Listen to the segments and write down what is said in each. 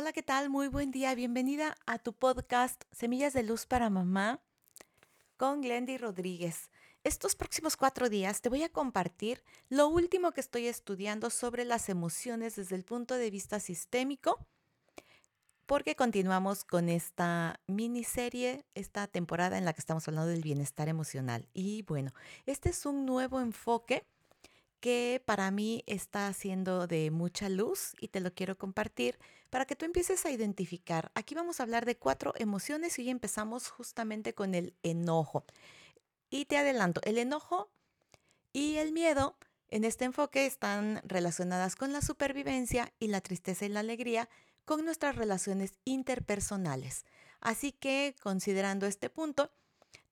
Hola, ¿qué tal? Muy buen día. Bienvenida a tu podcast Semillas de Luz para Mamá con Glendy Rodríguez. Estos próximos cuatro días te voy a compartir lo último que estoy estudiando sobre las emociones desde el punto de vista sistémico, porque continuamos con esta miniserie, esta temporada en la que estamos hablando del bienestar emocional. Y bueno, este es un nuevo enfoque que para mí está siendo de mucha luz y te lo quiero compartir para que tú empieces a identificar. Aquí vamos a hablar de cuatro emociones y empezamos justamente con el enojo. Y te adelanto, el enojo y el miedo en este enfoque están relacionadas con la supervivencia y la tristeza y la alegría con nuestras relaciones interpersonales. Así que, considerando este punto,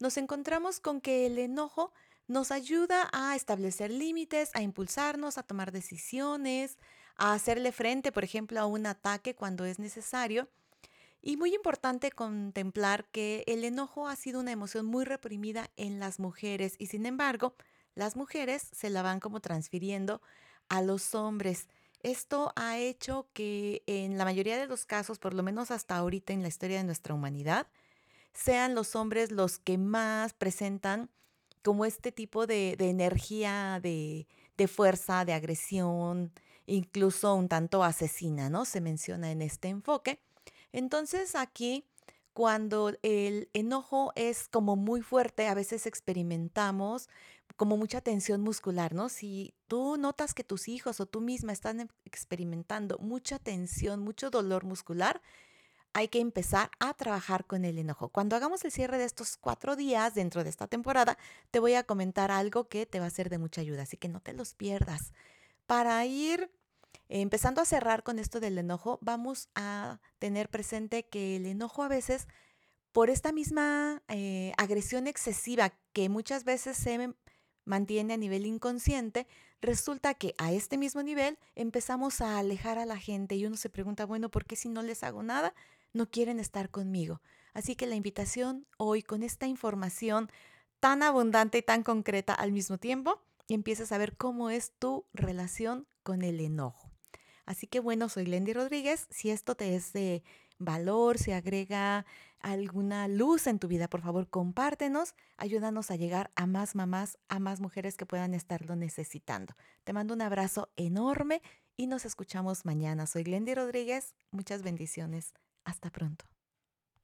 nos encontramos con que el enojo nos ayuda a establecer límites, a impulsarnos, a tomar decisiones, a hacerle frente, por ejemplo, a un ataque cuando es necesario. Y muy importante contemplar que el enojo ha sido una emoción muy reprimida en las mujeres y sin embargo, las mujeres se la van como transfiriendo a los hombres. Esto ha hecho que en la mayoría de los casos, por lo menos hasta ahorita en la historia de nuestra humanidad, sean los hombres los que más presentan como este tipo de, energía de, de, fuerza, de agresión, incluso un tanto asesina, ¿no? Se menciona en este enfoque. Entonces aquí, cuando el enojo es como muy fuerte, a veces experimentamos como mucha tensión muscular, ¿no? Si tú notas que tus hijos o tú misma están experimentando mucha tensión, mucho dolor muscular, hay que empezar a trabajar con el enojo. Cuando hagamos el cierre de estos cuatro días dentro de esta temporada, te voy a comentar algo que te va a ser de mucha ayuda, así que no te los pierdas. Para ir empezando a cerrar con esto del enojo, vamos a tener presente que el enojo a veces, por esta misma eh, agresión excesiva que muchas veces se mantiene a nivel inconsciente, resulta que a este mismo nivel empezamos a alejar a la gente y uno se pregunta, bueno, ¿por qué si no les hago nada? no quieren estar conmigo. Así que la invitación hoy con esta información tan abundante y tan concreta al mismo tiempo, empiezas a ver cómo es tu relación con el enojo. Así que bueno, soy Lendy Rodríguez. Si esto te es de valor, si agrega alguna luz en tu vida, por favor, compártenos, ayúdanos a llegar a más mamás, a más mujeres que puedan estarlo necesitando. Te mando un abrazo enorme y nos escuchamos mañana. Soy Glendy Rodríguez. Muchas bendiciones. Hasta pronto.